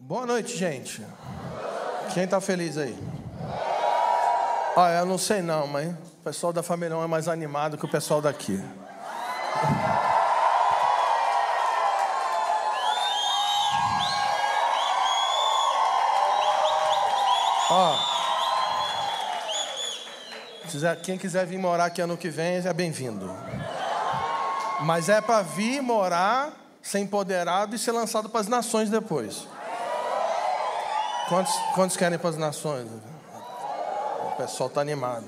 Boa noite, gente. Quem está feliz aí? Ah, eu não sei não, mas o pessoal da família é mais animado que o pessoal daqui. Quem quiser vir morar aqui ano que vem, é bem-vindo. Mas é para vir morar, ser empoderado e ser lançado para as nações depois. Quantos, quantos querem para as nações? O pessoal está animado.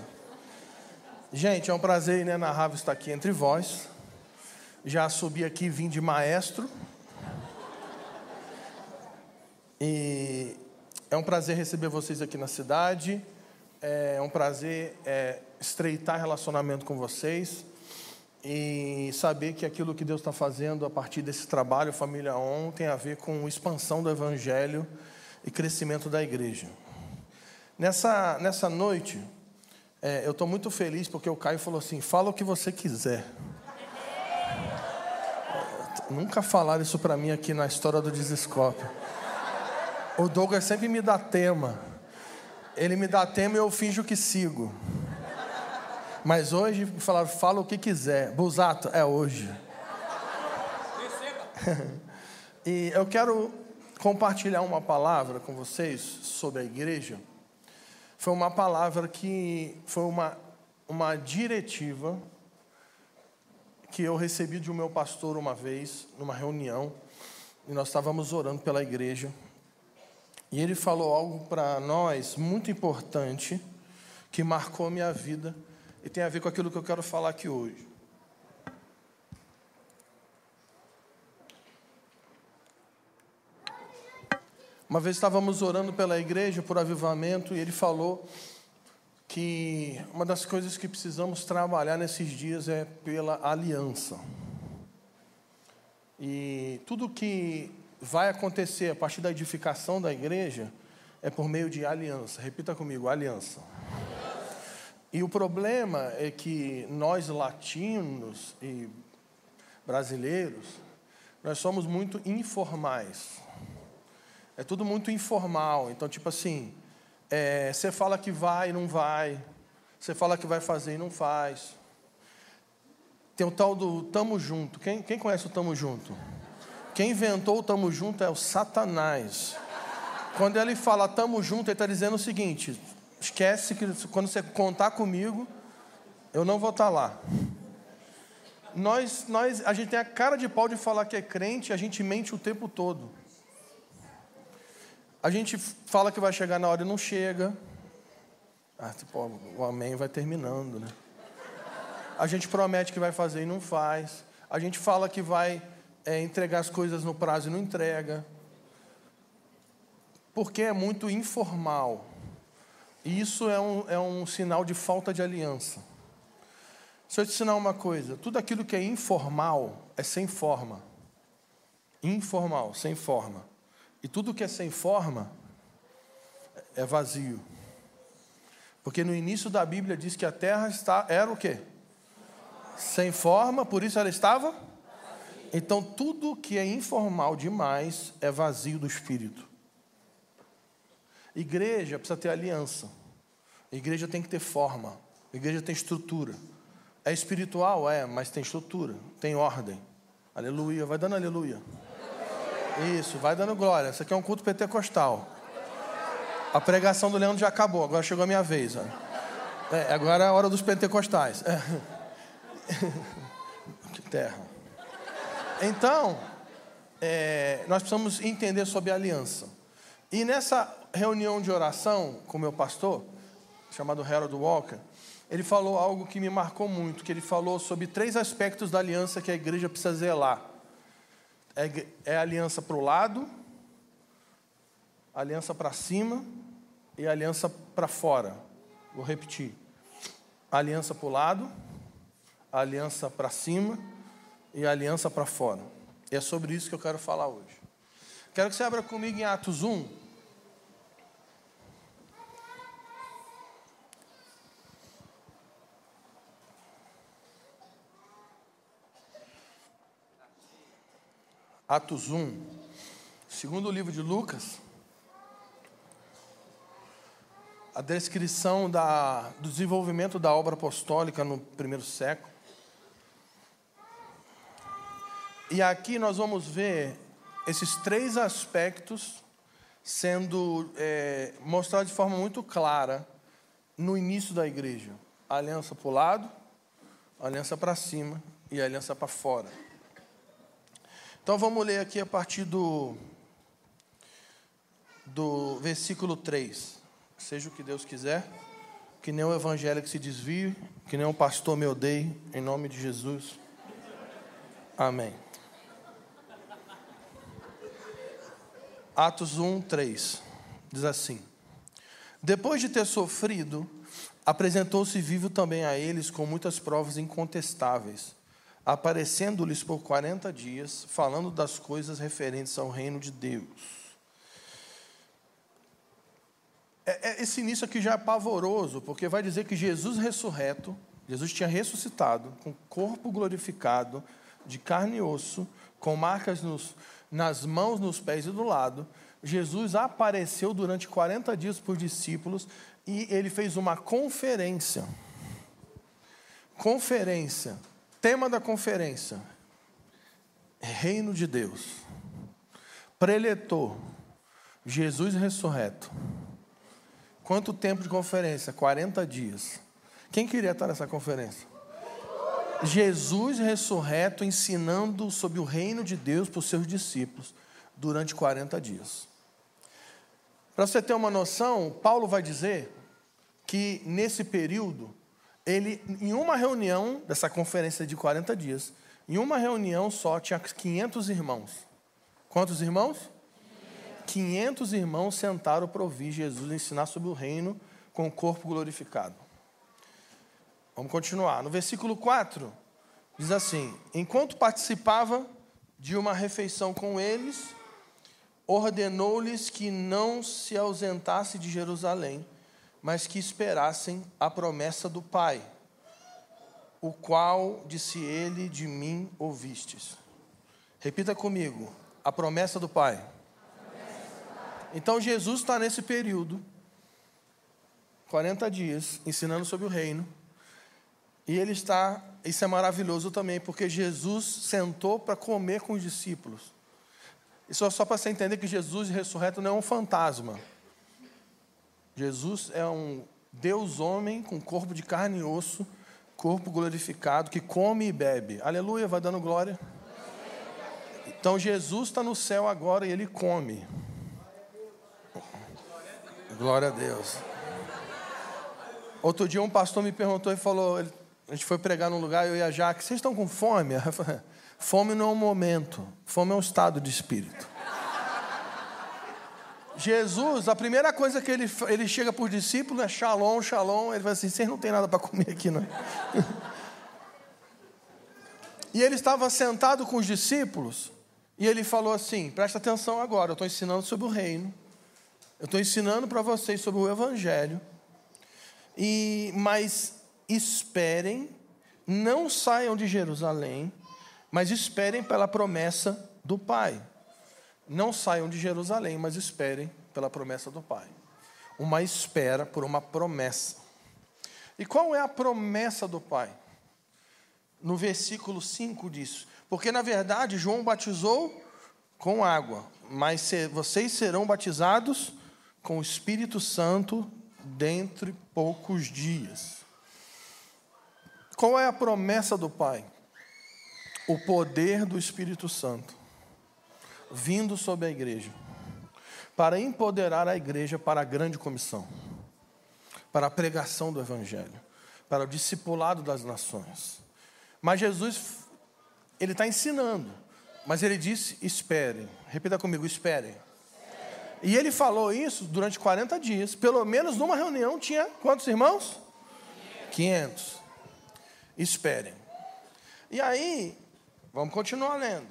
Gente, é um prazer inenarrável estar aqui entre vós. Já subi aqui, vim de maestro. E é um prazer receber vocês aqui na cidade. É um prazer é, estreitar relacionamento com vocês e saber que aquilo que Deus está fazendo a partir desse trabalho, Família On, tem a ver com expansão do Evangelho e crescimento da igreja. Nessa, nessa noite, é, eu estou muito feliz porque o Caio falou assim: fala o que você quiser. Nunca falaram isso para mim aqui na história do Desescope. O Douglas sempre me dá tema. Ele me dá tema e eu finjo que sigo. Mas hoje falaram, fala o que quiser. Busato, é hoje. e eu quero compartilhar uma palavra com vocês sobre a igreja. Foi uma palavra que foi uma, uma diretiva que eu recebi de um meu pastor uma vez, numa reunião, e nós estávamos orando pela igreja. E ele falou algo para nós muito importante, que marcou a minha vida e tem a ver com aquilo que eu quero falar aqui hoje. Uma vez estávamos orando pela igreja por avivamento e ele falou que uma das coisas que precisamos trabalhar nesses dias é pela aliança. E tudo que vai acontecer a partir da edificação da igreja é por meio de aliança. Repita comigo: aliança. E o problema é que nós latinos e brasileiros, nós somos muito informais. É tudo muito informal. Então, tipo assim, é, você fala que vai e não vai. Você fala que vai fazer e não faz. Tem o tal do tamo junto. Quem, quem conhece o tamo junto? Quem inventou o tamo junto é o Satanás. Quando ele fala tamo junto, ele está dizendo o seguinte: esquece que quando você contar comigo, eu não vou estar tá lá. Nós, nós, a gente tem a cara de pau de falar que é crente, a gente mente o tempo todo. A gente fala que vai chegar na hora e não chega. Ah, tipo, o amém vai terminando, né? A gente promete que vai fazer e não faz. A gente fala que vai é, entregar as coisas no prazo e não entrega. Porque é muito informal. E isso é um, é um sinal de falta de aliança. Se eu te ensinar uma coisa, tudo aquilo que é informal é sem forma. Informal, sem forma. E tudo que é sem forma é vazio. Porque no início da Bíblia diz que a terra está, era o quê? Sem forma, por isso ela estava? Então tudo que é informal demais é vazio do espírito. Igreja precisa ter aliança. igreja tem que ter forma. igreja tem estrutura. É espiritual? É, mas tem estrutura, tem ordem. Aleluia. Vai dando aleluia. Isso, vai dando glória. Isso aqui é um culto pentecostal. A pregação do Leandro já acabou, agora chegou a minha vez. É, agora é a hora dos pentecostais. É. Que terra. Então, é, nós precisamos entender sobre aliança. E nessa reunião de oração com meu pastor, chamado Harold Walker, ele falou algo que me marcou muito, que ele falou sobre três aspectos da aliança que a igreja precisa zelar. É, é aliança para o lado, aliança para cima e aliança para fora. Vou repetir. Aliança para o lado, aliança para cima e a aliança para fora. E é sobre isso que eu quero falar hoje. Quero que você abra comigo em Atos 1. Atos 1, segundo o livro de Lucas, a descrição da, do desenvolvimento da obra apostólica no primeiro século. E aqui nós vamos ver esses três aspectos sendo é, mostrados de forma muito clara no início da igreja: a aliança para o lado, a aliança para cima e a aliança para fora. Então vamos ler aqui a partir do, do versículo 3. Seja o que Deus quiser, que nem o evangelho que se desvie, que nem o pastor me odeie, em nome de Jesus. Amém. Atos 1, 3 diz assim: Depois de ter sofrido, apresentou-se vivo também a eles com muitas provas incontestáveis aparecendo-lhes por 40 dias, falando das coisas referentes ao reino de Deus. É, é, esse início aqui já é pavoroso, porque vai dizer que Jesus ressurreto, Jesus tinha ressuscitado, com corpo glorificado, de carne e osso, com marcas nos, nas mãos, nos pés e do lado. Jesus apareceu durante 40 dias os discípulos e ele fez uma conferência. Conferência Tema da conferência: Reino de Deus. Preletor: Jesus ressurreto. Quanto tempo de conferência? 40 dias. Quem queria estar nessa conferência? Jesus ressurreto ensinando sobre o reino de Deus para os seus discípulos durante 40 dias. Para você ter uma noção, Paulo vai dizer que nesse período ele, em uma reunião dessa conferência de 40 dias, em uma reunião só tinha 500 irmãos. Quantos irmãos? 500 irmãos sentaram para ouvir Jesus ensinar sobre o reino com o corpo glorificado. Vamos continuar. No versículo 4, diz assim: Enquanto participava de uma refeição com eles, ordenou-lhes que não se ausentasse de Jerusalém mas que esperassem a promessa do Pai, o qual, disse ele, de mim ouvistes. Repita comigo: a promessa do Pai. Então Jesus está nesse período, 40 dias, ensinando sobre o reino. E ele está, isso é maravilhoso também, porque Jesus sentou para comer com os discípulos. Isso é só para você entender que Jesus ressurreto não é um fantasma. Jesus é um Deus homem com corpo de carne e osso, corpo glorificado, que come e bebe. Aleluia, vai dando glória. Então Jesus está no céu agora e ele come. Glória a Deus. Outro dia um pastor me perguntou e falou, a gente foi pregar num lugar, eu e a Jaque, vocês estão com fome? Fome não é um momento, fome é um estado de espírito. Jesus, a primeira coisa que ele, ele chega para os discípulos é shalom, shalom. Ele vai assim: vocês não tem nada para comer aqui, não. e ele estava sentado com os discípulos e ele falou assim: presta atenção agora, eu estou ensinando sobre o reino, eu estou ensinando para vocês sobre o evangelho, e mas esperem, não saiam de Jerusalém, mas esperem pela promessa do Pai. Não saiam de Jerusalém, mas esperem pela promessa do Pai. Uma espera por uma promessa. E qual é a promessa do Pai? No versículo 5 diz: Porque na verdade João batizou com água, mas vocês serão batizados com o Espírito Santo dentro de poucos dias. Qual é a promessa do Pai? O poder do Espírito Santo vindo sobre a igreja, para empoderar a igreja para a grande comissão, para a pregação do Evangelho, para o discipulado das nações. Mas Jesus, ele está ensinando, mas ele disse: esperem. Repita comigo: esperem. E ele falou isso durante 40 dias. Pelo menos numa reunião tinha quantos irmãos? 500. Esperem. E aí, vamos continuar lendo.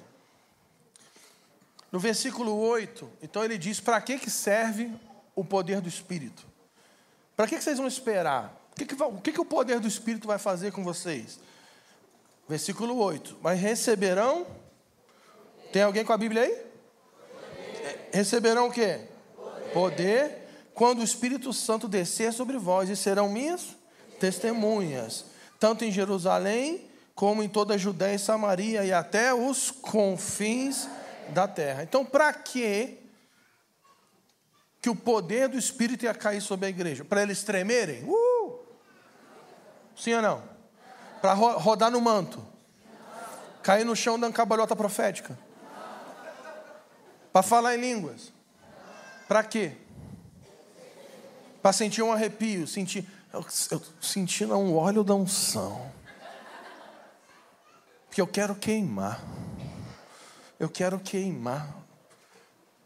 No versículo 8, então ele diz: para que, que serve o poder do Espírito? Para que, que vocês vão esperar? O, que, que, o que, que o poder do Espírito vai fazer com vocês? Versículo 8: Mas receberão Tem alguém com a Bíblia aí? Poder. Receberão o quê? Poder. Poder quando o Espírito Santo descer sobre vós e serão minhas testemunhas, tanto em Jerusalém como em toda a Judéia e Samaria e até os confins da terra. Então, para que que o poder do Espírito ia cair sobre a igreja? Para eles tremerem? Uh! Sim ou não? Para rodar no manto? Cair no chão dando cabalhota profética? Para falar em línguas? Para quê? Para sentir um arrepio, sentir, eu, eu sentindo um óleo da unção. Porque eu quero queimar. Eu quero queimar.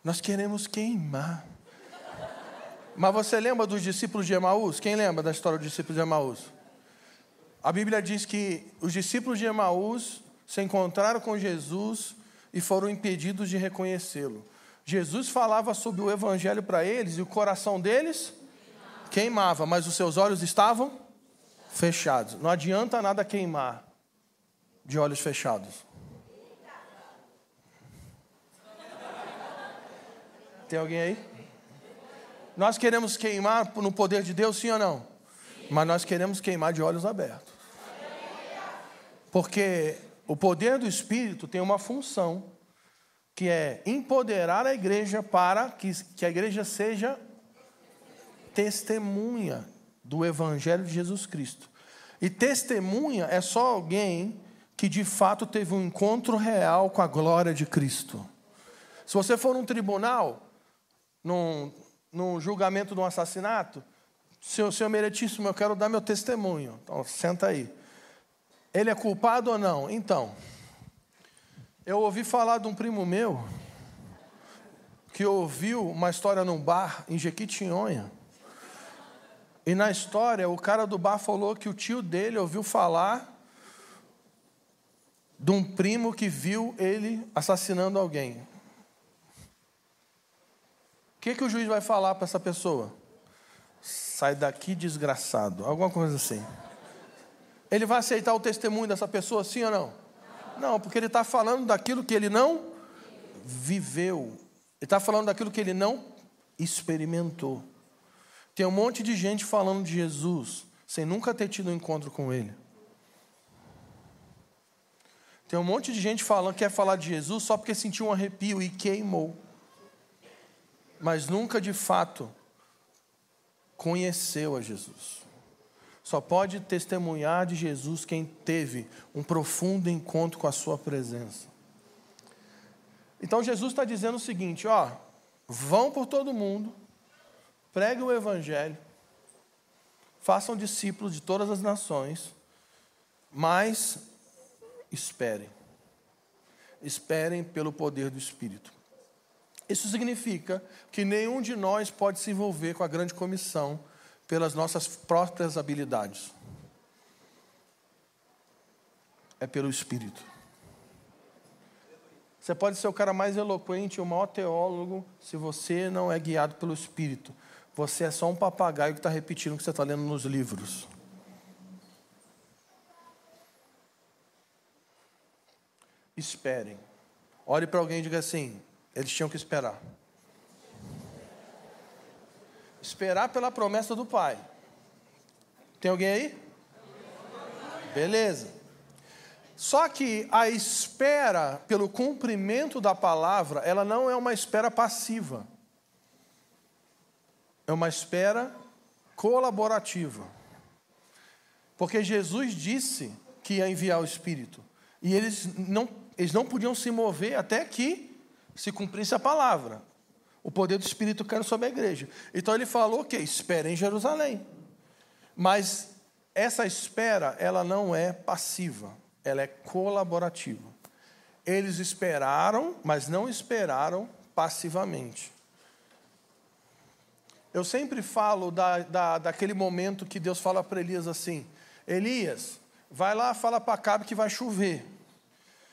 Nós queremos queimar. Mas você lembra dos discípulos de Emaús? Quem lembra da história dos discípulos de Emaús? A Bíblia diz que os discípulos de Emaús se encontraram com Jesus e foram impedidos de reconhecê-lo. Jesus falava sobre o evangelho para eles e o coração deles queimava, mas os seus olhos estavam fechados. Não adianta nada queimar de olhos fechados. Tem alguém aí? Nós queremos queimar no poder de Deus, sim ou não? Mas nós queremos queimar de olhos abertos. Porque o poder do Espírito tem uma função, que é empoderar a igreja para que, que a igreja seja testemunha do Evangelho de Jesus Cristo. E testemunha é só alguém que de fato teve um encontro real com a glória de Cristo. Se você for num tribunal, num, num julgamento de um assassinato, senhor, senhor eu quero dar meu testemunho. Então, senta aí. Ele é culpado ou não? Então, eu ouvi falar de um primo meu que ouviu uma história num bar em Jequitinhonha. E na história, o cara do bar falou que o tio dele ouviu falar de um primo que viu ele assassinando alguém. O que, que o juiz vai falar para essa pessoa? Sai daqui, desgraçado. Alguma coisa assim. Ele vai aceitar o testemunho dessa pessoa, sim ou não? Não, porque ele está falando daquilo que ele não viveu. Ele está falando daquilo que ele não experimentou. Tem um monte de gente falando de Jesus sem nunca ter tido um encontro com Ele. Tem um monte de gente falando quer falar de Jesus só porque sentiu um arrepio e queimou, mas nunca de fato conheceu a Jesus. Só pode testemunhar de Jesus quem teve um profundo encontro com a Sua presença. Então Jesus está dizendo o seguinte: ó, vão por todo mundo preguem o Evangelho, façam discípulos de todas as nações, mas esperem. Esperem pelo poder do Espírito. Isso significa que nenhum de nós pode se envolver com a grande comissão pelas nossas próprias habilidades. É pelo Espírito. Você pode ser o cara mais eloquente, o maior teólogo, se você não é guiado pelo Espírito. Você é só um papagaio que está repetindo o que você está lendo nos livros. Esperem. Olhe para alguém e diga assim: eles tinham que esperar. Esperar pela promessa do Pai. Tem alguém aí? Beleza. Só que a espera pelo cumprimento da palavra, ela não é uma espera passiva é uma espera colaborativa. Porque Jesus disse que ia enviar o Espírito. E eles não, eles não podiam se mover até que se cumprisse a palavra. O poder do Espírito caiu sobre a igreja. Então ele falou que espera em Jerusalém. Mas essa espera, ela não é passiva, ela é colaborativa. Eles esperaram, mas não esperaram passivamente. Eu sempre falo da, da, daquele momento que Deus fala para Elias assim: Elias, vai lá, fala para Acabe que vai chover.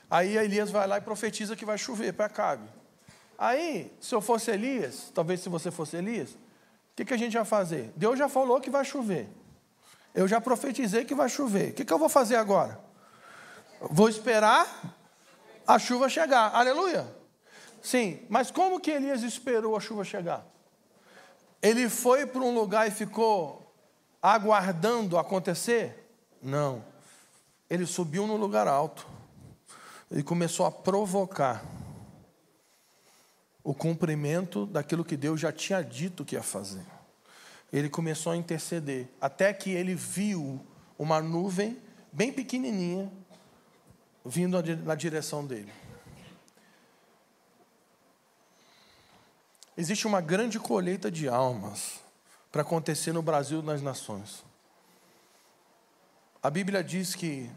Aí Elias vai lá e profetiza que vai chover para Acabe. Aí, se eu fosse Elias, talvez se você fosse Elias, o que, que a gente ia fazer? Deus já falou que vai chover. Eu já profetizei que vai chover. O que, que eu vou fazer agora? Vou esperar a chuva chegar. Aleluia. Sim, mas como que Elias esperou a chuva chegar? Ele foi para um lugar e ficou aguardando acontecer? Não. Ele subiu no lugar alto e começou a provocar o cumprimento daquilo que Deus já tinha dito que ia fazer. Ele começou a interceder, até que ele viu uma nuvem bem pequenininha vindo na direção dele. Existe uma grande colheita de almas para acontecer no Brasil e nas nações. A Bíblia diz que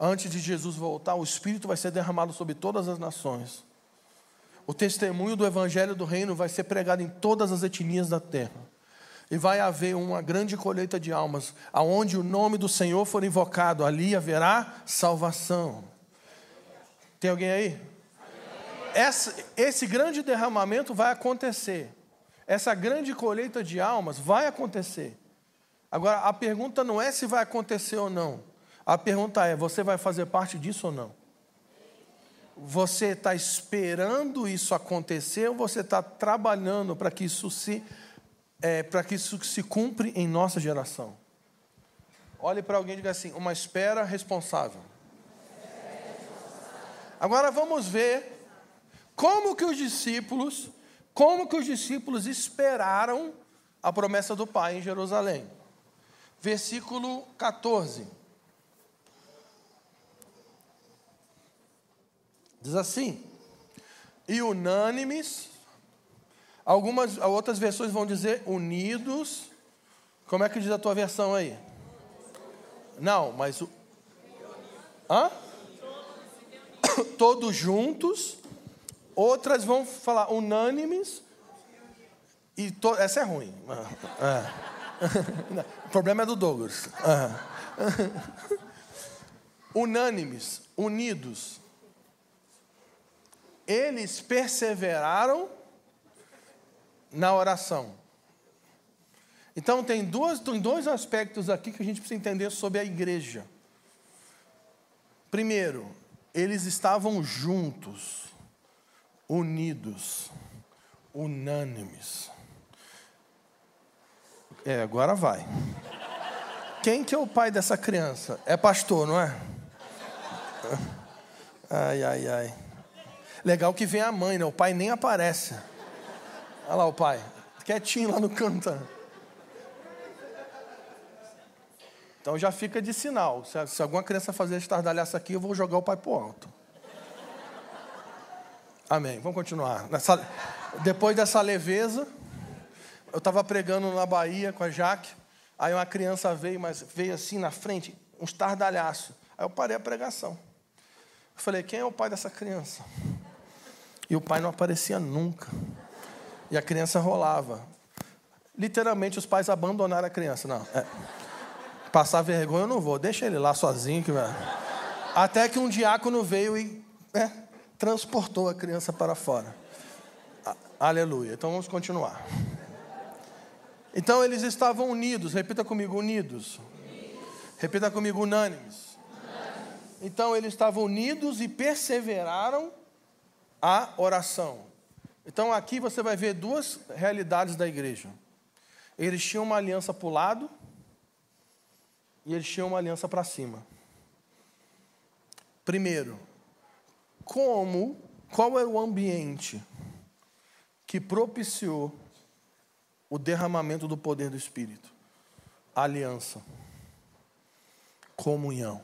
antes de Jesus voltar, o Espírito vai ser derramado sobre todas as nações. O testemunho do Evangelho do Reino vai ser pregado em todas as etnias da terra. E vai haver uma grande colheita de almas, aonde o nome do Senhor for invocado, ali haverá salvação. Tem alguém aí? Essa, esse grande derramamento vai acontecer. Essa grande colheita de almas vai acontecer. Agora, a pergunta não é se vai acontecer ou não. A pergunta é: você vai fazer parte disso ou não? Você está esperando isso acontecer ou você está trabalhando para que isso se é, para que isso se cumpre em nossa geração? Olhe para alguém e diga assim: uma espera responsável. Agora vamos ver como que os discípulos, como que os discípulos esperaram a promessa do Pai em Jerusalém. Versículo 14. Diz assim: E unânimes, algumas outras versões vão dizer unidos. Como é que diz a tua versão aí? Não, mas o Hã? Todos juntos Outras vão falar unânimes. E to... Essa é ruim. É. o problema é do Douglas. É. unânimes, unidos. Eles perseveraram na oração. Então, tem, duas, tem dois aspectos aqui que a gente precisa entender sobre a igreja. Primeiro, eles estavam juntos unidos, unânimes. É, agora vai. Quem que é o pai dessa criança? É pastor, não é? Ai, ai, ai. Legal que vem a mãe, né? O pai nem aparece. Olha lá o pai, quietinho lá no canto. Então já fica de sinal. Se, alguma criança fazer estardalhaça aqui, eu vou jogar o pai pro alto. Amém. Vamos continuar. Nessa, depois dessa leveza, eu estava pregando na Bahia com a Jaque. Aí uma criança veio, mas veio assim na frente, um estardalhaço. Aí eu parei a pregação. Eu falei, quem é o pai dessa criança? E o pai não aparecia nunca. E a criança rolava. Literalmente os pais abandonaram a criança. Não, é. Passar vergonha eu não vou, deixa ele lá sozinho. Que. Até que um diácono veio e. É, transportou a criança para fora. Aleluia. Então vamos continuar. Então eles estavam unidos, repita comigo, unidos. Repita comigo, unânimes. Então eles estavam unidos e perseveraram a oração. Então aqui você vai ver duas realidades da igreja. Eles tinham uma aliança para o lado e eles tinham uma aliança para cima. Primeiro, como, qual era o ambiente que propiciou o derramamento do poder do Espírito? Aliança, comunhão,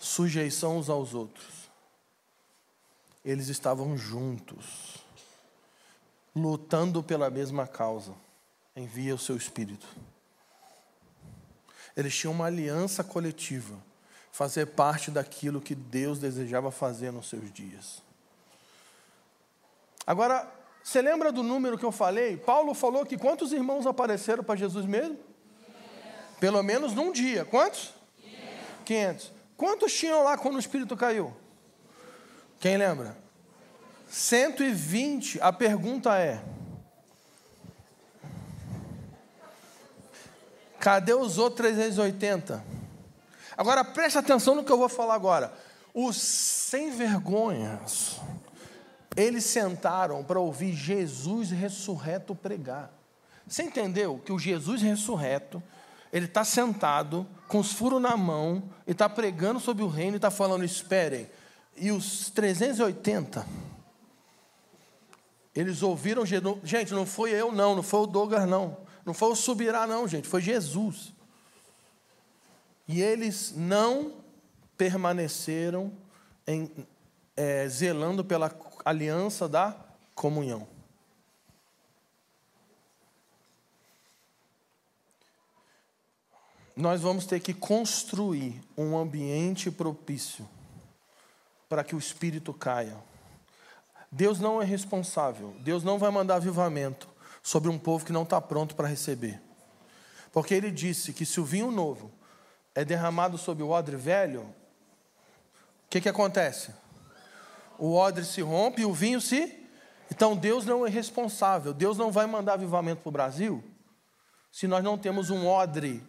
sujeição uns aos outros. Eles estavam juntos, lutando pela mesma causa. Envia o seu Espírito. Eles tinham uma aliança coletiva fazer parte daquilo que Deus desejava fazer nos seus dias. Agora, você lembra do número que eu falei? Paulo falou que quantos irmãos apareceram para Jesus mesmo? Pelo menos num dia. Quantos? 500. Quantos tinham lá quando o Espírito caiu? Quem lembra? 120. A pergunta é: cadê os outros 380? Agora preste atenção no que eu vou falar agora. Os sem vergonhas, eles sentaram para ouvir Jesus ressurreto pregar. Você entendeu que o Jesus ressurreto, ele está sentado, com os furos na mão, e está pregando sobre o reino e está falando: esperem. E os 380, eles ouviram Jesus. Gente, não foi eu, não, não foi o Douglas, não. Não foi o Subirá, não, gente, foi Jesus. E eles não permaneceram em, é, zelando pela aliança da comunhão. Nós vamos ter que construir um ambiente propício para que o Espírito caia. Deus não é responsável, Deus não vai mandar avivamento sobre um povo que não está pronto para receber. Porque ele disse que se o vinho novo é derramado sobre o odre velho, o que, que acontece? O odre se rompe e o vinho se. Então Deus não é responsável. Deus não vai mandar avivamento para o Brasil se nós não temos um odre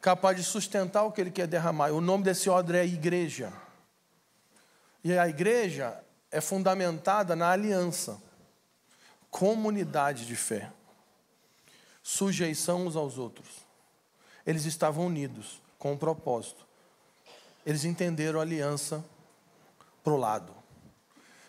capaz de sustentar o que ele quer derramar. O nome desse odre é igreja. E a igreja é fundamentada na aliança, comunidade de fé, sujeição uns aos outros. Eles estavam unidos com um propósito. Eles entenderam a aliança para o lado.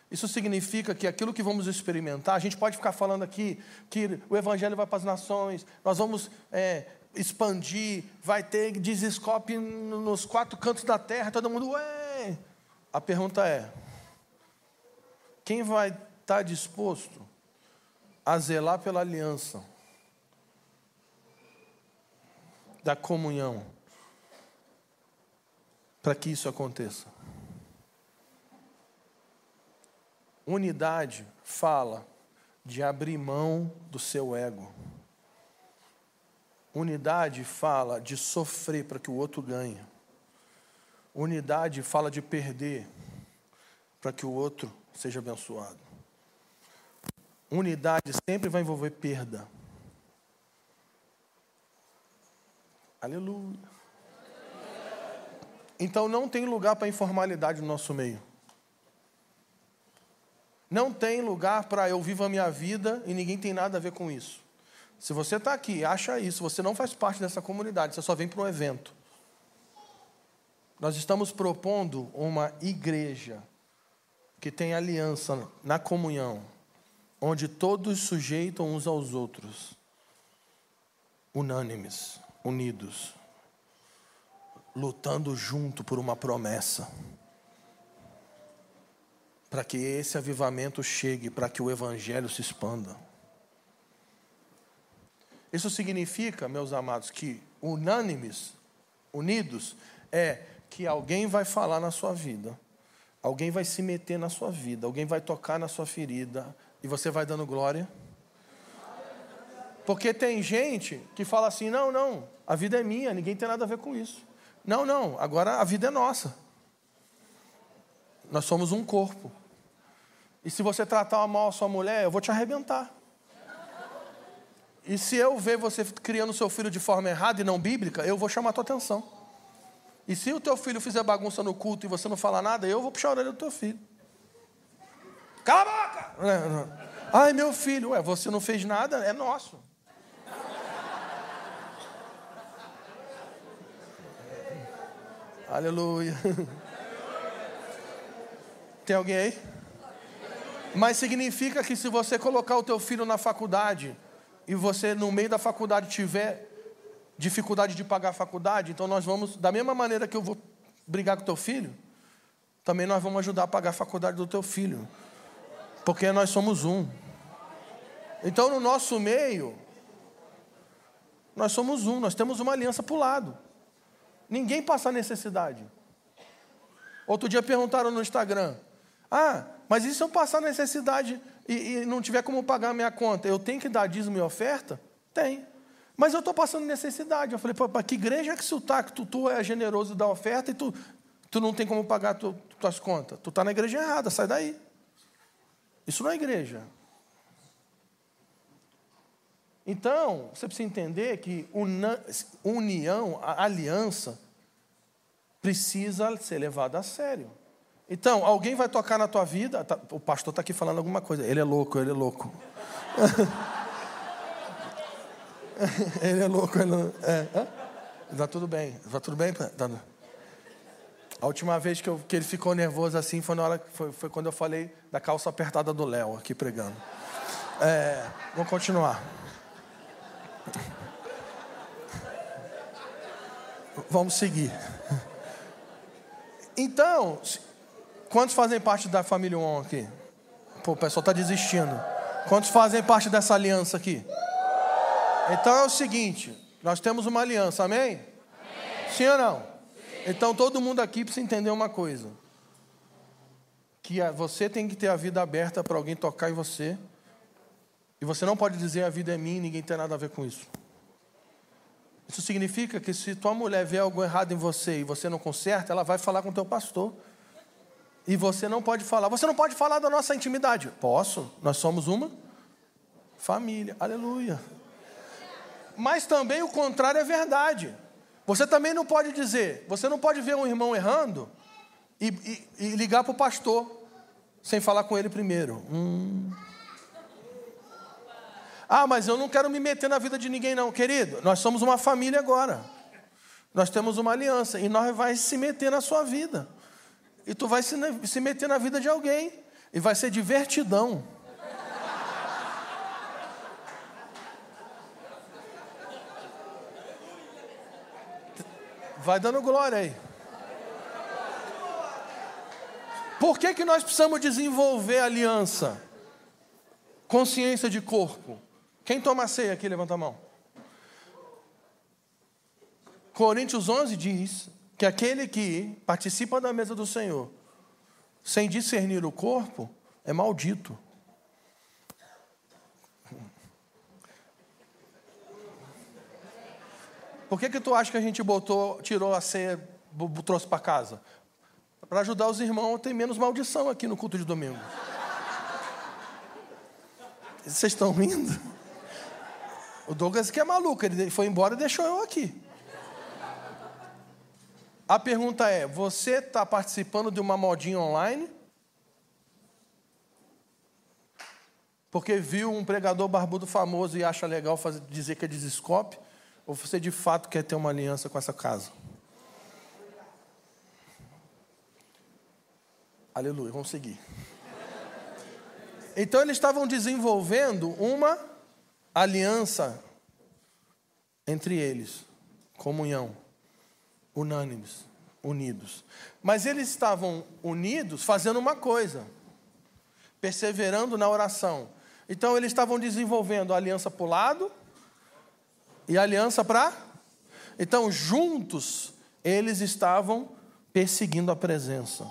Isso significa que aquilo que vamos experimentar, a gente pode ficar falando aqui que o Evangelho vai para as nações, nós vamos é, expandir, vai ter desescope nos quatro cantos da terra, todo mundo, ué. A pergunta é: quem vai estar disposto a zelar pela aliança? Da comunhão para que isso aconteça. Unidade fala de abrir mão do seu ego. Unidade fala de sofrer para que o outro ganhe. Unidade fala de perder para que o outro seja abençoado. Unidade sempre vai envolver perda. Aleluia. Então não tem lugar para informalidade no nosso meio. Não tem lugar para eu vivo a minha vida e ninguém tem nada a ver com isso. Se você está aqui acha isso, você não faz parte dessa comunidade, você só vem para um evento. Nós estamos propondo uma igreja que tem aliança na comunhão, onde todos sujeitam uns aos outros, unânimes unidos, lutando junto por uma promessa. Para que esse avivamento chegue, para que o evangelho se expanda. Isso significa, meus amados, que unânimes, unidos, é que alguém vai falar na sua vida, alguém vai se meter na sua vida, alguém vai tocar na sua ferida, e você vai dando glória. Porque tem gente que fala assim: não, não, a vida é minha, ninguém tem nada a ver com isso. Não, não, agora a vida é nossa. Nós somos um corpo. E se você tratar mal a sua mulher, eu vou te arrebentar. E se eu ver você criando seu filho de forma errada e não bíblica, eu vou chamar a tua atenção. E se o teu filho fizer bagunça no culto e você não falar nada, eu vou puxar a orelha do teu filho. Cala a boca! Ai, meu filho, ué, você não fez nada, é nosso. Aleluia. Tem alguém aí? Mas significa que se você colocar o teu filho na faculdade e você no meio da faculdade tiver dificuldade de pagar a faculdade, então nós vamos, da mesma maneira que eu vou brigar com teu filho, também nós vamos ajudar a pagar a faculdade do teu filho. Porque nós somos um. Então no nosso meio, nós somos um, nós temos uma aliança para o lado. Ninguém passa necessidade. Outro dia perguntaram no Instagram: Ah, mas e se eu passar necessidade e, e não tiver como pagar a minha conta? Eu tenho que dar dízimo e oferta? Tem. Mas eu estou passando necessidade. Eu falei, para que igreja que tu está? Que tu, tu é generoso da oferta e tu, tu não tem como pagar tu, tuas contas? Tu está na igreja errada, sai daí. Isso não é igreja. Então, você precisa entender que união, aliança, precisa ser levada a sério. Então, alguém vai tocar na tua vida. Tá, o pastor está aqui falando alguma coisa. Ele é louco, ele é louco. ele é louco. Ele é, Tá tudo bem. Tá tudo bem? A última vez que, eu, que ele ficou nervoso assim foi, na hora, foi, foi quando eu falei da calça apertada do Léo aqui pregando. É, vamos continuar. Vamos seguir. Então, quantos fazem parte da família On aqui? Pô, o pessoal está desistindo. Quantos fazem parte dessa aliança aqui? Então é o seguinte: nós temos uma aliança, amém? amém. Sim ou não? Sim. Então todo mundo aqui precisa entender uma coisa: que você tem que ter a vida aberta para alguém tocar em você, e você não pode dizer a vida é minha e ninguém tem nada a ver com isso. Isso significa que se tua mulher vê algo errado em você e você não conserta, ela vai falar com teu pastor. E você não pode falar. Você não pode falar da nossa intimidade. Posso? Nós somos uma família. Aleluia. Mas também o contrário é verdade. Você também não pode dizer, você não pode ver um irmão errando e, e, e ligar para o pastor sem falar com ele primeiro. Hum. Ah, mas eu não quero me meter na vida de ninguém, não. Querido, nós somos uma família agora. Nós temos uma aliança e nós vai se meter na sua vida. E tu vai se, se meter na vida de alguém. E vai ser divertidão. Vai dando glória aí. Por que, que nós precisamos desenvolver aliança? Consciência de corpo. Quem toma ceia aqui, levanta a mão. Coríntios 11 diz que aquele que participa da mesa do Senhor sem discernir o corpo é maldito. Por que, que tu acha que a gente botou, tirou a ceia, trouxe para casa? Para ajudar os irmãos a ter menos maldição aqui no culto de domingo. Vocês estão rindo? O Douglas que é maluco, ele foi embora e deixou eu aqui. A pergunta é: você está participando de uma modinha online? Porque viu um pregador barbudo famoso e acha legal fazer, dizer que é desescope? Ou você de fato quer ter uma aliança com essa casa? Aleluia, vamos seguir. Então eles estavam desenvolvendo uma aliança entre eles, comunhão, unânimes, unidos. Mas eles estavam unidos fazendo uma coisa, perseverando na oração. Então eles estavam desenvolvendo a aliança para o lado e a aliança para. Então, juntos, eles estavam perseguindo a presença.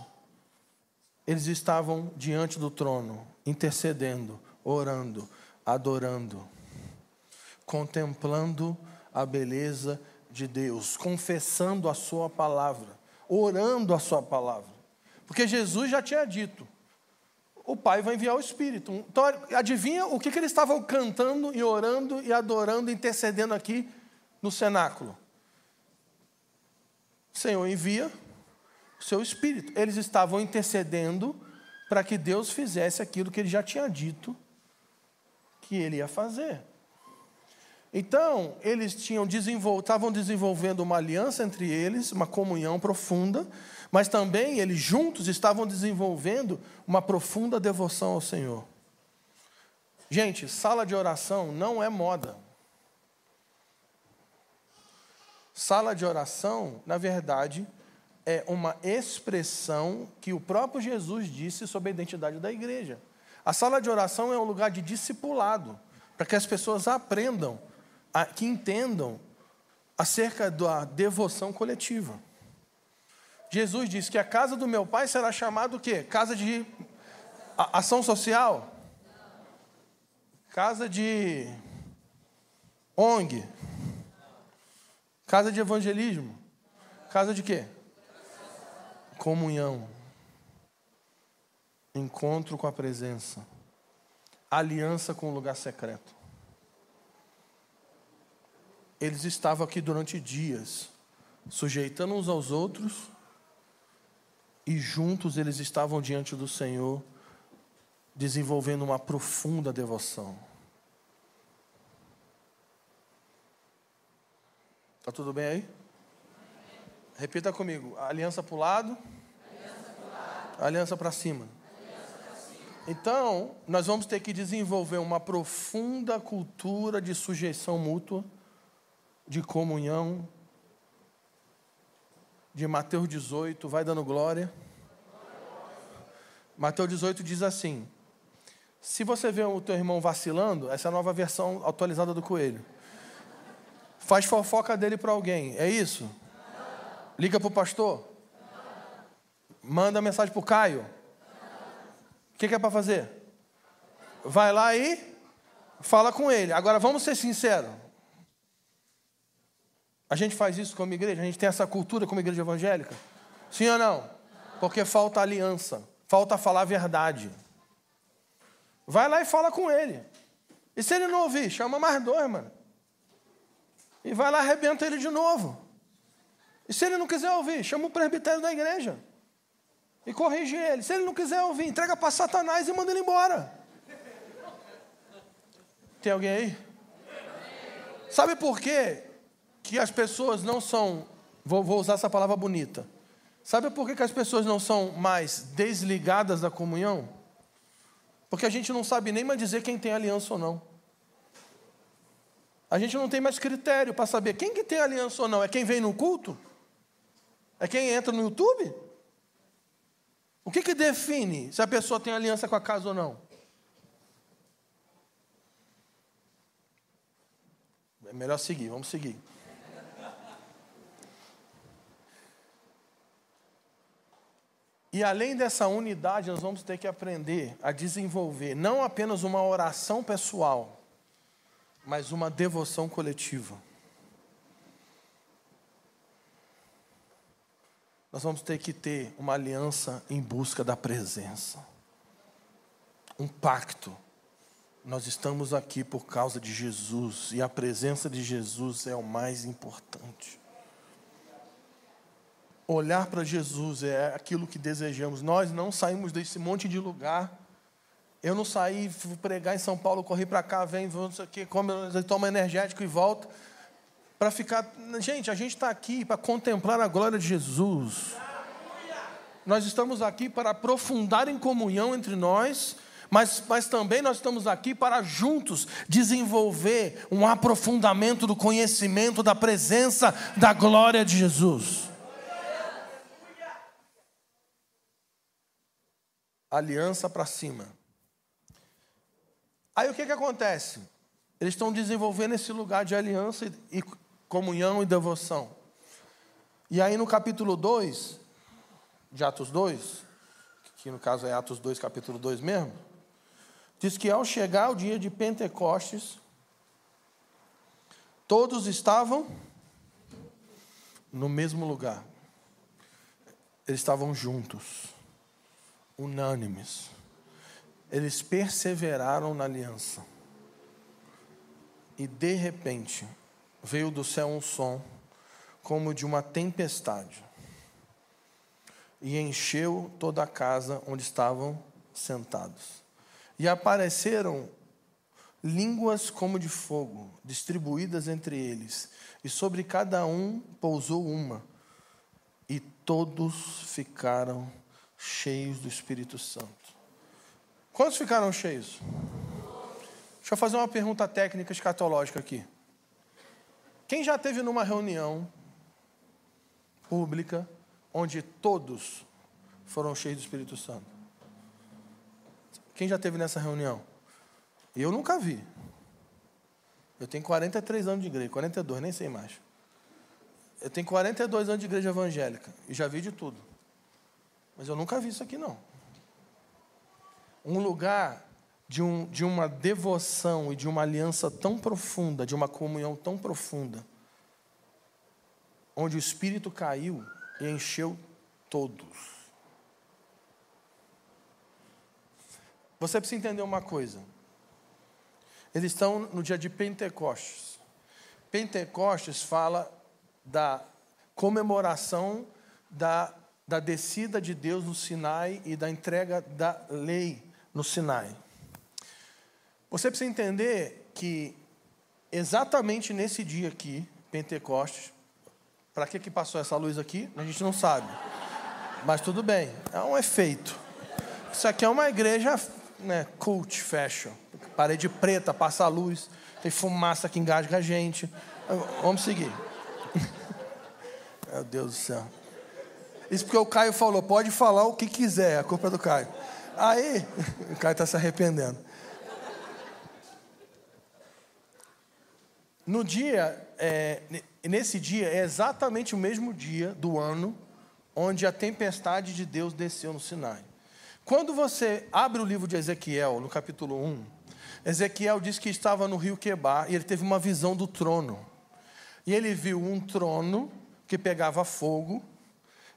Eles estavam diante do trono, intercedendo, orando, adorando contemplando a beleza de Deus, confessando a Sua palavra, orando a Sua palavra. Porque Jesus já tinha dito: o Pai vai enviar o Espírito. Então, adivinha o que, que eles estavam cantando e orando e adorando, intercedendo aqui no cenáculo? O Senhor envia o seu Espírito. Eles estavam intercedendo para que Deus fizesse aquilo que ele já tinha dito que ele ia fazer. Então, eles tinham desenvol... estavam desenvolvendo uma aliança entre eles, uma comunhão profunda, mas também eles juntos estavam desenvolvendo uma profunda devoção ao Senhor. Gente, sala de oração não é moda. Sala de oração, na verdade, é uma expressão que o próprio Jesus disse sobre a identidade da igreja. A sala de oração é um lugar de discipulado, para que as pessoas aprendam que entendam acerca da devoção coletiva. Jesus disse que a casa do meu pai será chamada o quê? Casa de ação social? Casa de ONG? Casa de evangelismo? Casa de quê? Comunhão. Encontro com a presença. Aliança com o lugar secreto. Eles estavam aqui durante dias, sujeitando uns aos outros E juntos eles estavam diante do Senhor, desenvolvendo uma profunda devoção. Está tudo bem aí? Repita comigo: aliança para o lado, aliança para cima. Então, nós vamos ter que desenvolver uma profunda cultura de sujeição mútua, de comunhão. De Mateus 18, vai dando glória. Mateus 18 diz assim: Se você vê o teu irmão vacilando, essa é a nova versão atualizada do coelho. Faz fofoca dele para alguém, é isso? Liga para o pastor? Manda mensagem para o Caio? O que, que é para fazer? Vai lá e fala com ele. Agora vamos ser sinceros. A gente faz isso como igreja? A gente tem essa cultura como igreja evangélica? Sim ou não? Porque falta aliança, falta falar a verdade. Vai lá e fala com ele. E se ele não ouvir, chama mais dois, mano. E vai lá e arrebenta ele de novo. E se ele não quiser ouvir, chama o presbitério da igreja e corrige ele. Se ele não quiser ouvir, entrega para Satanás e manda ele embora. Tem alguém aí? Sabe por quê que as pessoas não são, vou, vou usar essa palavra bonita. Sabe por que, que as pessoas não são mais desligadas da comunhão? Porque a gente não sabe nem mais dizer quem tem aliança ou não. A gente não tem mais critério para saber quem que tem aliança ou não. É quem vem no culto? É quem entra no YouTube? O que, que define se a pessoa tem aliança com a casa ou não? É melhor seguir, vamos seguir. E além dessa unidade, nós vamos ter que aprender a desenvolver não apenas uma oração pessoal, mas uma devoção coletiva. nós vamos ter que ter uma aliança em busca da presença. Um pacto. Nós estamos aqui por causa de Jesus e a presença de Jesus é o mais importante. Olhar para Jesus é aquilo que desejamos. Nós não saímos desse monte de lugar. Eu não saí, fui pregar em São Paulo, corri para cá, vem, não sei o quê, come, toma energético e volta para ficar. Gente, a gente está aqui para contemplar a glória de Jesus. Nós estamos aqui para aprofundar em comunhão entre nós, mas, mas também nós estamos aqui para juntos desenvolver um aprofundamento do conhecimento da presença da glória de Jesus. Aliança para cima. Aí o que, que acontece? Eles estão desenvolvendo esse lugar de aliança e, e comunhão e devoção. E aí no capítulo 2, de Atos 2, que no caso é Atos 2, capítulo 2 mesmo, diz que ao chegar o dia de Pentecostes, todos estavam no mesmo lugar. Eles estavam juntos, unânimes. Eles perseveraram na aliança. E de repente, veio do céu um som, como de uma tempestade, e encheu toda a casa onde estavam sentados. E apareceram línguas como de fogo, distribuídas entre eles, e sobre cada um pousou uma, e todos ficaram cheios do Espírito Santo. Quantos ficaram cheios? Deixa eu fazer uma pergunta técnica escatológica aqui. Quem já teve numa reunião pública onde todos foram cheios do Espírito Santo? Quem já teve nessa reunião? Eu nunca vi. Eu tenho 43 anos de igreja, 42, nem sei mais. Eu tenho 42 anos de igreja evangélica e já vi de tudo. Mas eu nunca vi isso aqui não. Um lugar de, um, de uma devoção e de uma aliança tão profunda, de uma comunhão tão profunda, onde o Espírito caiu e encheu todos. Você precisa entender uma coisa. Eles estão no dia de Pentecostes. Pentecostes fala da comemoração da da descida de Deus no Sinai e da entrega da lei no Sinai. Você precisa entender que exatamente nesse dia aqui, Pentecostes, para que, que passou essa luz aqui? A gente não sabe. Mas tudo bem, é um efeito. Isso aqui é uma igreja né, cult fashion. Parede preta, passa a luz, tem fumaça que engasga a gente. Vamos seguir. Meu Deus do céu. Isso porque o Caio falou, pode falar o que quiser, a culpa é do Caio. Aí, o Caio está se arrependendo. No dia, é, nesse dia, é exatamente o mesmo dia do ano onde a tempestade de Deus desceu no Sinai. Quando você abre o livro de Ezequiel, no capítulo 1, Ezequiel diz que estava no rio Quebar e ele teve uma visão do trono. E ele viu um trono que pegava fogo,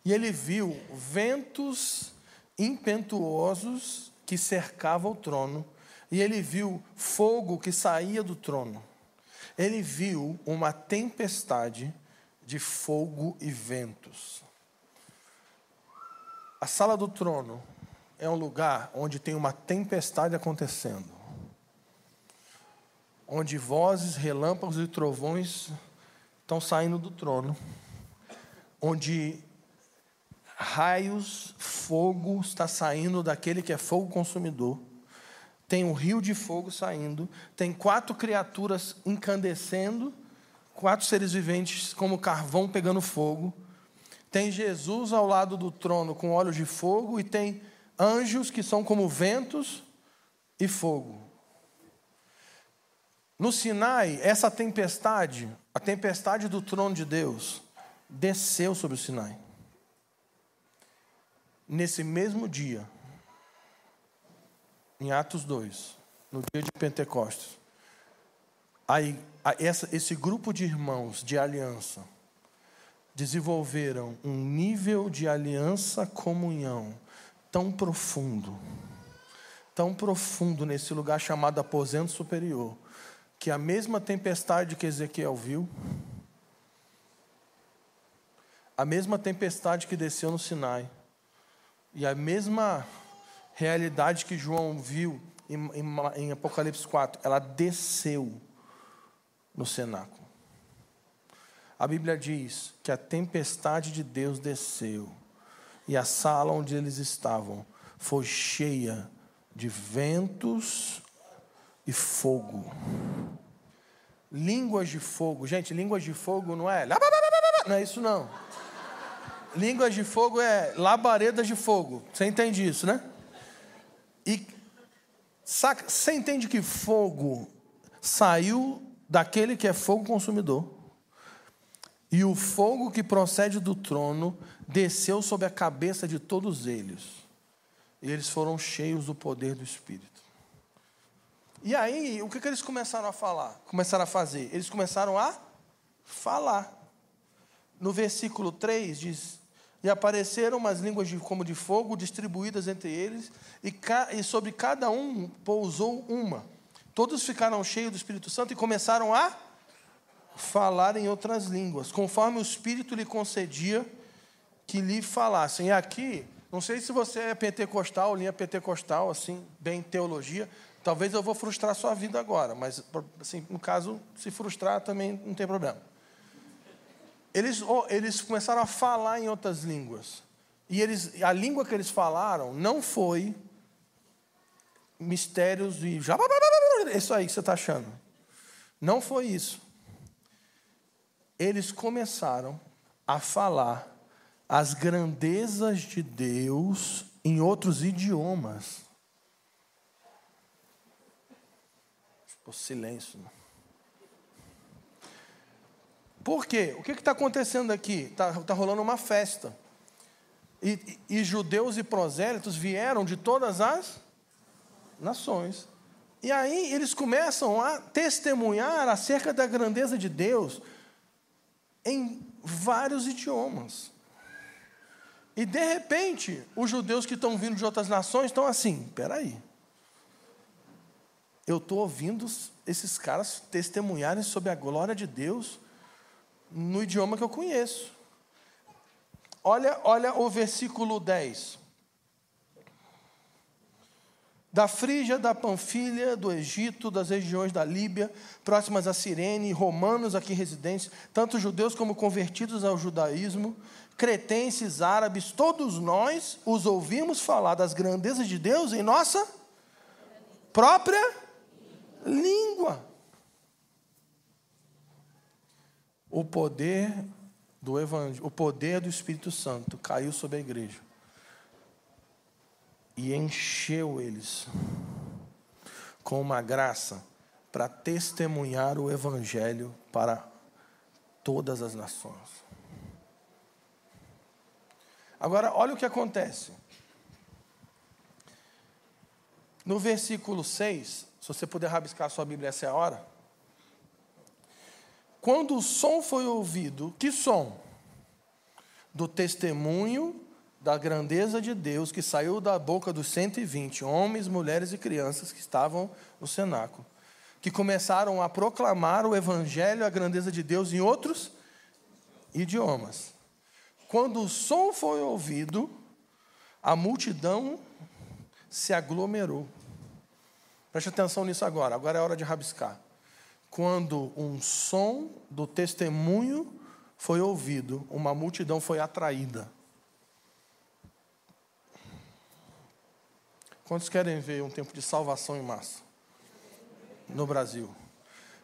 e ele viu ventos impetuosos que cercavam o trono, e ele viu fogo que saía do trono. Ele viu uma tempestade de fogo e ventos. A sala do trono é um lugar onde tem uma tempestade acontecendo onde vozes, relâmpagos e trovões estão saindo do trono, onde raios, fogo está saindo daquele que é fogo consumidor. Tem um rio de fogo saindo, tem quatro criaturas incandescendo, quatro seres viventes como carvão pegando fogo. Tem Jesus ao lado do trono com olhos de fogo e tem anjos que são como ventos e fogo. No Sinai, essa tempestade, a tempestade do trono de Deus, desceu sobre o Sinai. Nesse mesmo dia, em Atos 2, no dia de Pentecostes, aí, essa, esse grupo de irmãos de aliança desenvolveram um nível de aliança, comunhão tão profundo, tão profundo nesse lugar chamado aposento superior que a mesma tempestade que Ezequiel viu, a mesma tempestade que desceu no Sinai, e a mesma realidade que João viu em, em, em Apocalipse 4, ela desceu no cenáculo. A Bíblia diz que a tempestade de Deus desceu, e a sala onde eles estavam foi cheia de ventos e fogo. Línguas de fogo. Gente, línguas de fogo não é. Não é isso, não. Línguas de fogo é labaredas de fogo. Você entende isso, né? E saca, você entende que fogo saiu daquele que é fogo consumidor. E o fogo que procede do trono desceu sobre a cabeça de todos eles. E eles foram cheios do poder do Espírito. E aí, o que, que eles começaram a falar? Começaram a fazer? Eles começaram a falar. No versículo 3 diz: E apareceram umas línguas de, como de fogo distribuídas entre eles, e, ca, e sobre cada um pousou uma. Todos ficaram cheios do Espírito Santo e começaram a falar em outras línguas, conforme o Espírito lhe concedia que lhe falassem. E aqui, não sei se você é pentecostal, linha pentecostal, assim, bem teologia, Talvez eu vou frustrar sua vida agora, mas assim, no caso, se frustrar também não tem problema. Eles, eles começaram a falar em outras línguas. E eles, a língua que eles falaram não foi mistérios e isso aí que você está achando. Não foi isso. Eles começaram a falar as grandezas de Deus em outros idiomas. O silêncio. Por quê? O que está acontecendo aqui? Está tá rolando uma festa. E, e, e judeus e prosélitos vieram de todas as nações. E aí eles começam a testemunhar acerca da grandeza de Deus em vários idiomas. E de repente, os judeus que estão vindo de outras nações estão assim: peraí, eu estou ouvindo esses caras testemunharem sobre a glória de Deus no idioma que eu conheço. Olha, olha o versículo 10. Da Frígia, da Panfilha, do Egito, das regiões da Líbia, próximas a Cirene, romanos aqui residentes, tanto judeus como convertidos ao judaísmo, cretenses, árabes, todos nós os ouvimos falar das grandezas de Deus em nossa própria língua. O poder do evangelho, o poder do Espírito Santo caiu sobre a igreja e encheu eles com uma graça para testemunhar o Evangelho para todas as nações. Agora, olha o que acontece. No versículo 6, se você puder rabiscar sua Bíblia, essa é a hora. Quando o som foi ouvido, que som? Do testemunho da grandeza de Deus que saiu da boca dos 120 homens, mulheres e crianças que estavam no cenáculo, que começaram a proclamar o evangelho, a grandeza de Deus em outros idiomas. Quando o som foi ouvido, a multidão se aglomerou. Preste atenção nisso agora, agora é hora de rabiscar. Quando um som do testemunho foi ouvido, uma multidão foi atraída. Quantos querem ver um tempo de salvação em massa no Brasil?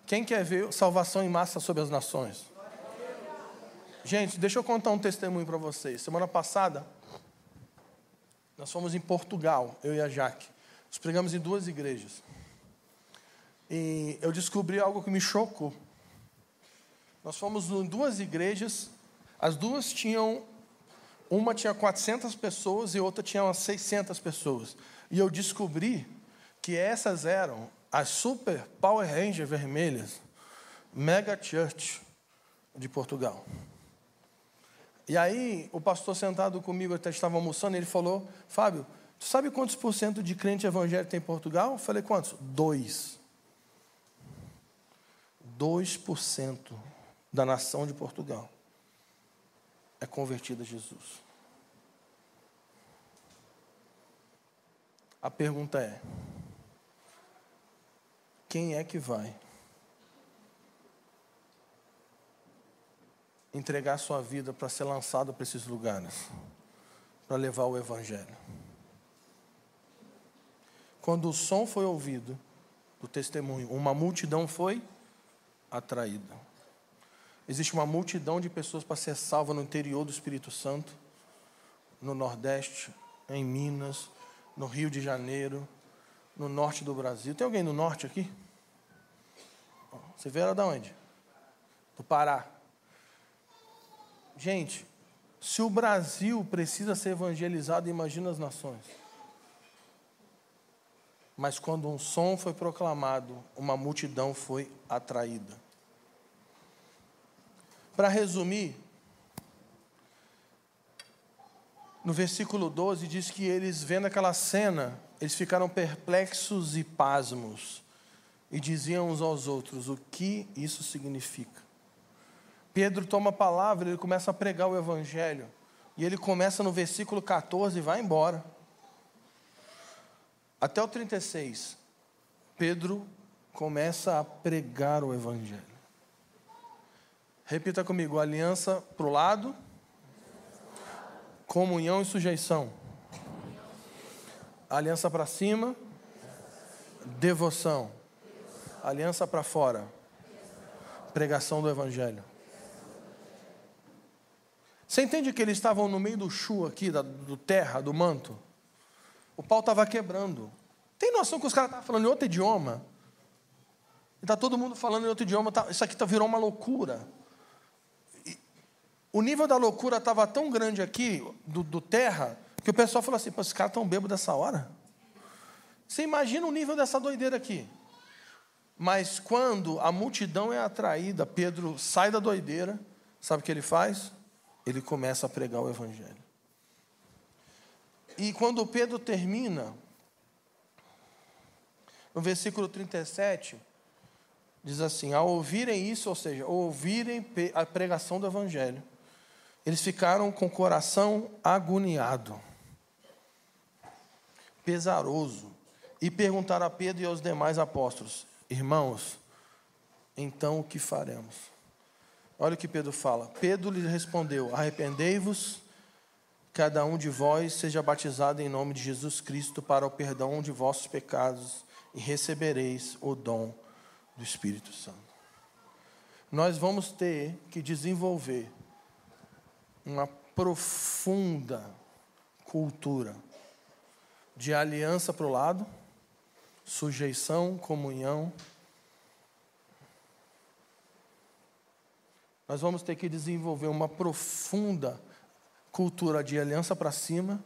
Quem quer ver salvação em massa sobre as nações? Gente, deixa eu contar um testemunho para vocês. Semana passada, nós fomos em Portugal, eu e a Jaque. Nós pregamos em duas igrejas. E eu descobri algo que me chocou. Nós fomos em duas igrejas, as duas tinham, uma tinha 400 pessoas e outra tinha umas 600 pessoas. E eu descobri que essas eram as Super Power Ranger vermelhas, Mega Church de Portugal. E aí, o pastor sentado comigo, até estava almoçando, ele falou: Fábio, tu sabe quantos por cento de crente evangélico tem em Portugal? Eu falei: quantos? Dois. Dois por cento da nação de Portugal é convertida a Jesus. A pergunta é: quem é que vai entregar sua vida para ser lançado para esses lugares, para levar o Evangelho? Quando o som foi ouvido do testemunho, uma multidão foi atraída. Existe uma multidão de pessoas para ser salva no interior do Espírito Santo, no Nordeste, em Minas, no Rio de Janeiro, no norte do Brasil. Tem alguém no norte aqui? Você veio da onde? Do Pará. Gente, se o Brasil precisa ser evangelizado, imagina as nações. Mas quando um som foi proclamado, uma multidão foi atraída. Para resumir, no versículo 12, diz que eles, vendo aquela cena, eles ficaram perplexos e pasmos, e diziam uns aos outros: o que isso significa? Pedro toma a palavra, ele começa a pregar o evangelho, e ele começa no versículo 14 e vai embora. Até o 36, Pedro começa a pregar o evangelho. Repita comigo: aliança para o lado, Comunhão e sujeição. Aliança para cima. Devoção. Aliança para fora. Pregação do Evangelho. Você entende que eles estavam no meio do chu aqui, da, do terra, do manto? O pau estava quebrando. Tem noção que os caras estavam falando em outro idioma? E está todo mundo falando em outro idioma. Tá, isso aqui tá, virou uma loucura. O nível da loucura estava tão grande aqui, do, do terra, que o pessoal falou assim: esses caras estão bêbados dessa hora. Você imagina o nível dessa doideira aqui. Mas quando a multidão é atraída, Pedro sai da doideira, sabe o que ele faz? Ele começa a pregar o Evangelho. E quando Pedro termina, no versículo 37, diz assim: ao ouvirem isso, ou seja, ouvirem a pregação do Evangelho, Eles ficaram com o coração agoniado, pesaroso, e perguntaram a Pedro e aos demais apóstolos: Irmãos, então o que faremos? Olha o que Pedro fala. Pedro lhe respondeu: Arrependei-vos, cada um de vós seja batizado em nome de Jesus Cristo para o perdão de vossos pecados, e recebereis o dom do Espírito Santo. Nós vamos ter que desenvolver uma profunda cultura de aliança para o lado, sujeição, comunhão. Nós vamos ter que desenvolver uma profunda cultura de aliança para cima,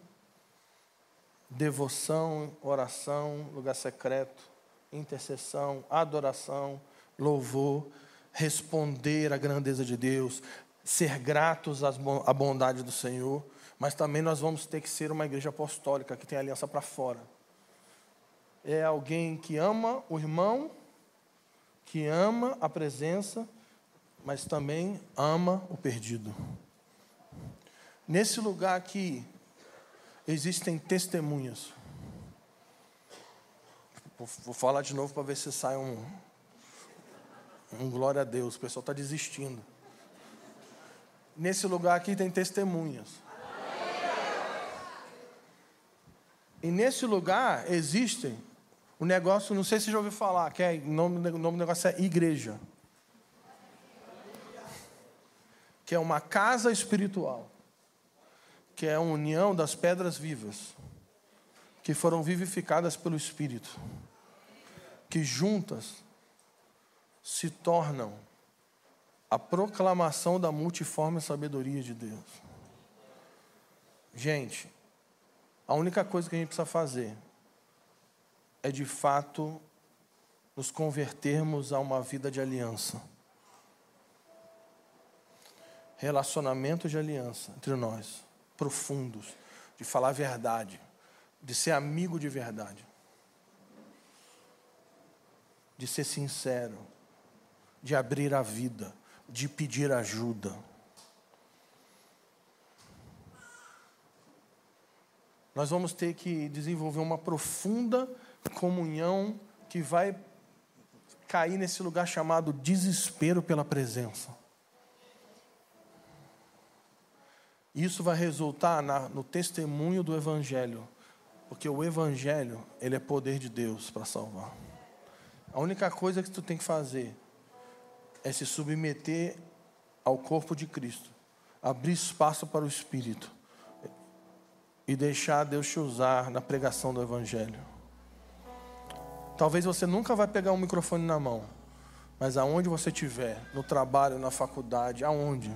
devoção, oração, lugar secreto, intercessão, adoração, louvor, responder à grandeza de Deus, ser gratos à bondade do Senhor, mas também nós vamos ter que ser uma igreja apostólica que tem aliança para fora. É alguém que ama o irmão, que ama a presença, mas também ama o perdido. Nesse lugar aqui, existem testemunhas. Vou falar de novo para ver se sai um, um glória a Deus. O pessoal está desistindo. Nesse lugar aqui tem testemunhas. E nesse lugar existem o negócio, não sei se já ouviu falar, que é o nome, o nome do negócio é igreja. Que é uma casa espiritual. Que é a união das pedras vivas. Que foram vivificadas pelo Espírito. Que juntas se tornam a proclamação da multiforme sabedoria de Deus. Gente, a única coisa que a gente precisa fazer é de fato nos convertermos a uma vida de aliança. Relacionamento de aliança entre nós, profundos, de falar a verdade, de ser amigo de verdade, de ser sincero, de abrir a vida, de pedir ajuda. Nós vamos ter que desenvolver uma profunda comunhão que vai cair nesse lugar chamado desespero pela presença. Isso vai resultar na, no testemunho do Evangelho, porque o Evangelho ele é poder de Deus para salvar. A única coisa que tu tem que fazer é se submeter ao corpo de Cristo, abrir espaço para o Espírito e deixar Deus te usar na pregação do Evangelho. Talvez você nunca vai pegar um microfone na mão, mas aonde você estiver, no trabalho, na faculdade, aonde,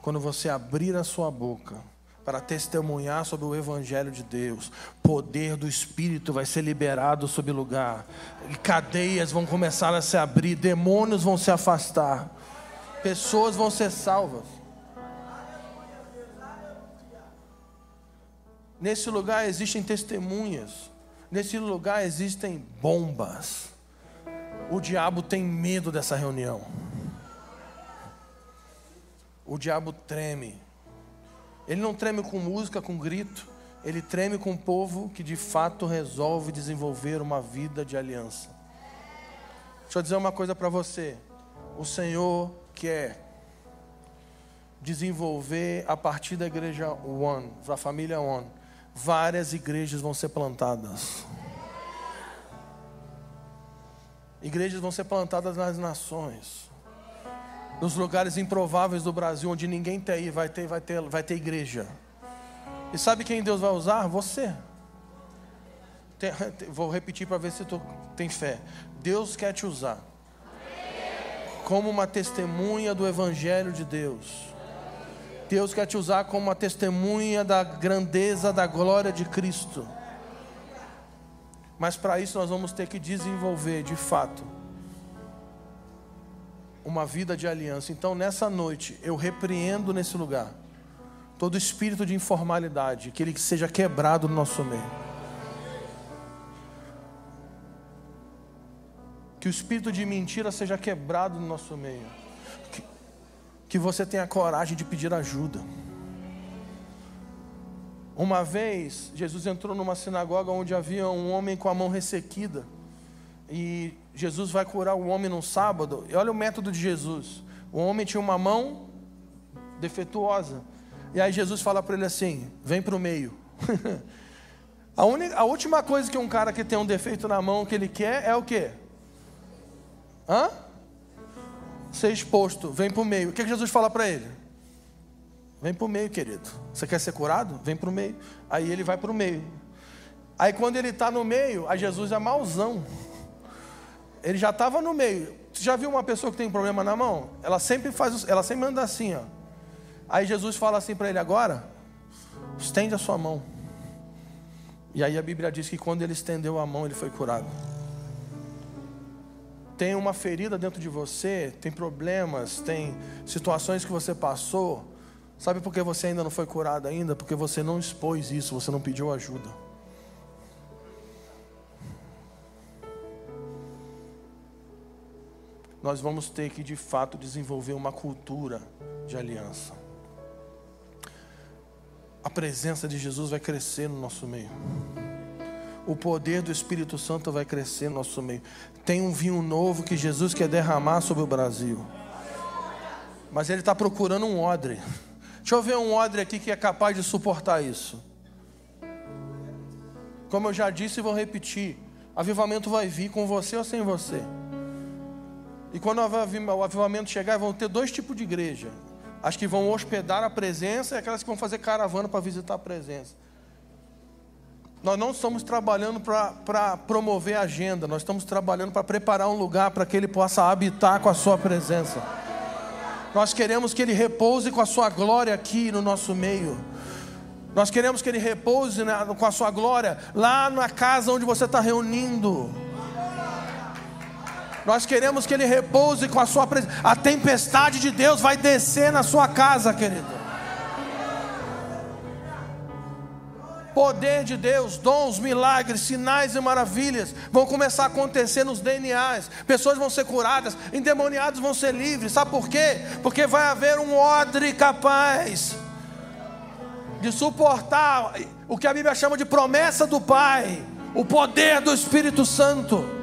quando você abrir a sua boca para testemunhar sobre o Evangelho de Deus. Poder do Espírito vai ser liberado sobre o lugar. E cadeias vão começar a se abrir, demônios vão se afastar, pessoas vão ser salvas. Nesse lugar existem testemunhas, nesse lugar existem bombas. O diabo tem medo dessa reunião. O diabo treme. Ele não treme com música, com grito. Ele treme com o povo que de fato resolve desenvolver uma vida de aliança. Deixa eu dizer uma coisa para você. O Senhor quer desenvolver a partir da igreja One, da família One. Várias igrejas vão ser plantadas. Igrejas vão ser plantadas nas nações nos lugares improváveis do Brasil, onde ninguém tem, vai ter, vai ter, vai ter igreja. E sabe quem Deus vai usar? Você. Tem, vou repetir para ver se tu tem fé. Deus quer te usar como uma testemunha do Evangelho de Deus. Deus quer te usar como uma testemunha da grandeza da glória de Cristo. Mas para isso nós vamos ter que desenvolver de fato uma vida de aliança. Então, nessa noite, eu repreendo nesse lugar todo espírito de informalidade, que ele seja quebrado no nosso meio. Que o espírito de mentira seja quebrado no nosso meio. Que, que você tenha coragem de pedir ajuda. Uma vez, Jesus entrou numa sinagoga onde havia um homem com a mão ressequida. E Jesus vai curar o homem num sábado. E olha o método de Jesus. O homem tinha uma mão defeituosa. E aí Jesus fala para ele assim: vem para o meio. a, única, a última coisa que um cara que tem um defeito na mão que ele quer é o quê? Hã? Ser exposto. Vem para o meio. O que, que Jesus fala para ele? Vem para o meio, querido. Você quer ser curado? Vem para o meio. Aí ele vai para o meio. Aí quando ele está no meio, a Jesus é mauzão. Ele já estava no meio. Você já viu uma pessoa que tem um problema na mão? Ela sempre faz, ela sempre anda assim, ó. Aí Jesus fala assim para ele agora: estende a sua mão. E aí a Bíblia diz que quando ele estendeu a mão, ele foi curado. Tem uma ferida dentro de você, tem problemas, tem situações que você passou Sabe por que você ainda não foi curado ainda? Porque você não expôs isso, você não pediu ajuda. Nós vamos ter que de fato desenvolver uma cultura de aliança. A presença de Jesus vai crescer no nosso meio. O poder do Espírito Santo vai crescer no nosso meio. Tem um vinho novo que Jesus quer derramar sobre o Brasil. Mas ele está procurando um odre. Deixa eu ver um odre aqui que é capaz de suportar isso. Como eu já disse e vou repetir: avivamento vai vir com você ou sem você. E quando o avivamento chegar, vão ter dois tipos de igreja: as que vão hospedar a presença e aquelas que vão fazer caravana para visitar a presença. Nós não estamos trabalhando para promover a agenda, nós estamos trabalhando para preparar um lugar para que ele possa habitar com a sua presença. Nós queremos que Ele repouse com a Sua glória aqui no nosso meio. Nós queremos que Ele repouse com a Sua glória lá na casa onde você está reunindo. Nós queremos que Ele repouse com a Sua presença. A tempestade de Deus vai descer na sua casa, querido. Poder de Deus, dons, milagres, sinais e maravilhas vão começar a acontecer nos DNAs. Pessoas vão ser curadas, endemoniados vão ser livres. Sabe por quê? Porque vai haver um odre capaz de suportar o que a Bíblia chama de promessa do Pai, o poder do Espírito Santo.